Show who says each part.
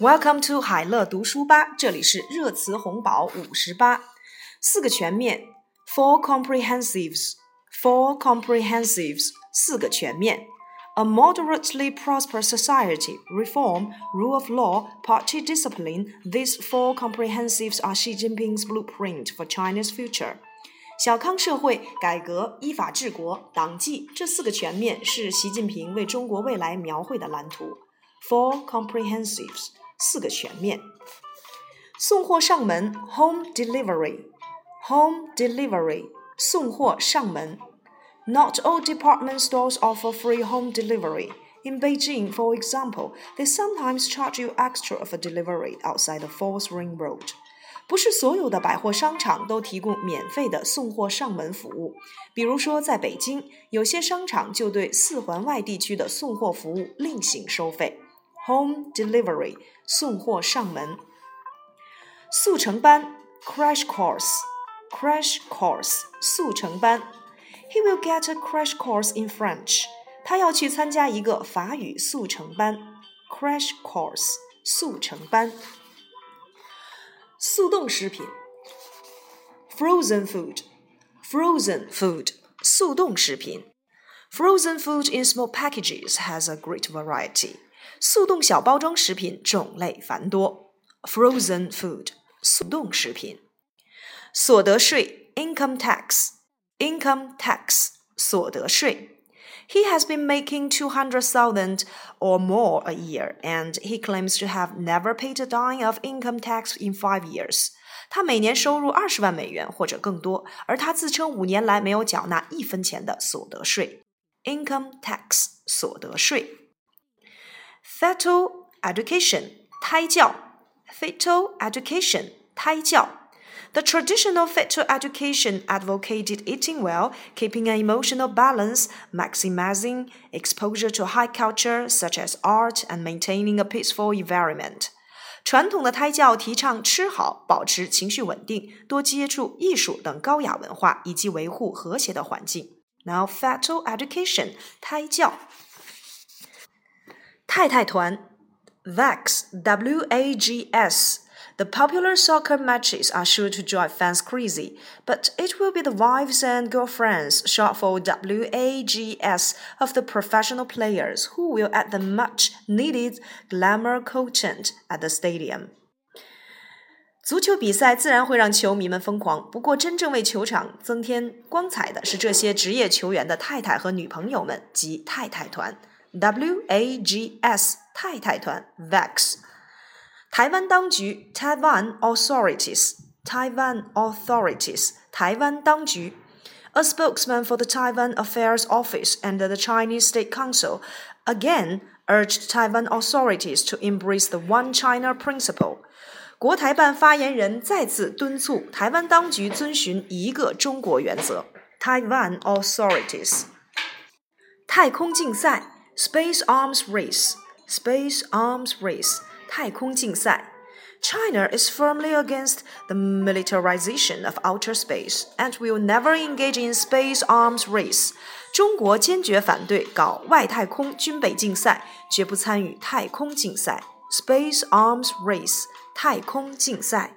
Speaker 1: Welcome to 海乐读书吧，这里是热词红宝五十八，四个全面，four comprehensives，four comprehensives，四个全面。A moderately prosperous society, reform, rule of law, party discipline, these four comprehensives are Xi Jinping's blueprint for China's future. 小康社会、改革、依法治国、党纪这四个全面是习近平为中国未来描绘的蓝图。Four comprehensives。 四个全面。送货上门，home delivery，home delivery，送货上门。Not all department stores offer free home delivery. In Beijing, for example, they sometimes charge you extra for delivery outside the Fourth Ring Road. 不是所有的百货商场都提供免费的送货上门服务。比如说，在北京，有些商场就对四环外地区的送货服务另行收费。 Home delivery 送货上门。速成班 crash course crash course 速成班。He will get a crash course in French。他要去参加一个法语速成班。crash course 速成班。速冻食品 frozen food frozen food 速冻食品。Frozen food in small packages has a great variety. 速冻小包装食品种类繁多，frozen food 速冻食品。所得税 income tax income tax 所得税。He has been making two hundred thousand or more a year, and he claims to have never paid a dime of income tax in five years. 他每年收入二十万美元或者更多，而他自称五年来没有缴纳一分钱的所得税。Income tax 所得税。 fetal education 胎教，fetal education 胎教。The traditional fetal education advocated eating well, keeping an emotional balance, maximizing exposure to high culture such as art, and maintaining a peaceful environment. 传统的胎教提倡吃好，保持情绪稳定，多接触艺术等高雅文化，以及维护和谐的环境。Now, fetal education 胎教。 太太团 WAGs W A G S. The popular soccer matches are sure to drive fans crazy, but it will be the wives and girlfriends, short for WAGS, of the professional players who will add the much needed glamour content at the stadium. 足球比赛自然会让球迷们疯狂，不过真正为球场增添光彩的是这些职业球员的太太和女朋友们及太太团。W A G S 太太团 WAGs。台湾当局 Taiwan authorities Taiwan authorities 台湾当局。A spokesman for the Taiwan Affairs Office and the Chinese State Council again urged Taiwan authorities to embrace the One China principle. 国台办发言人再次敦促台湾当局遵循一个中国原则。Taiwan authorities。太空竞赛 Space Arms Race, Space Arms Race, 太空竞赛。China is firmly against the militarization of outer space and will never engage in space arms race. 中国坚决反对搞外太空军备竞赛，绝不参与太空竞赛 （Space Arms Race） 太空竞赛。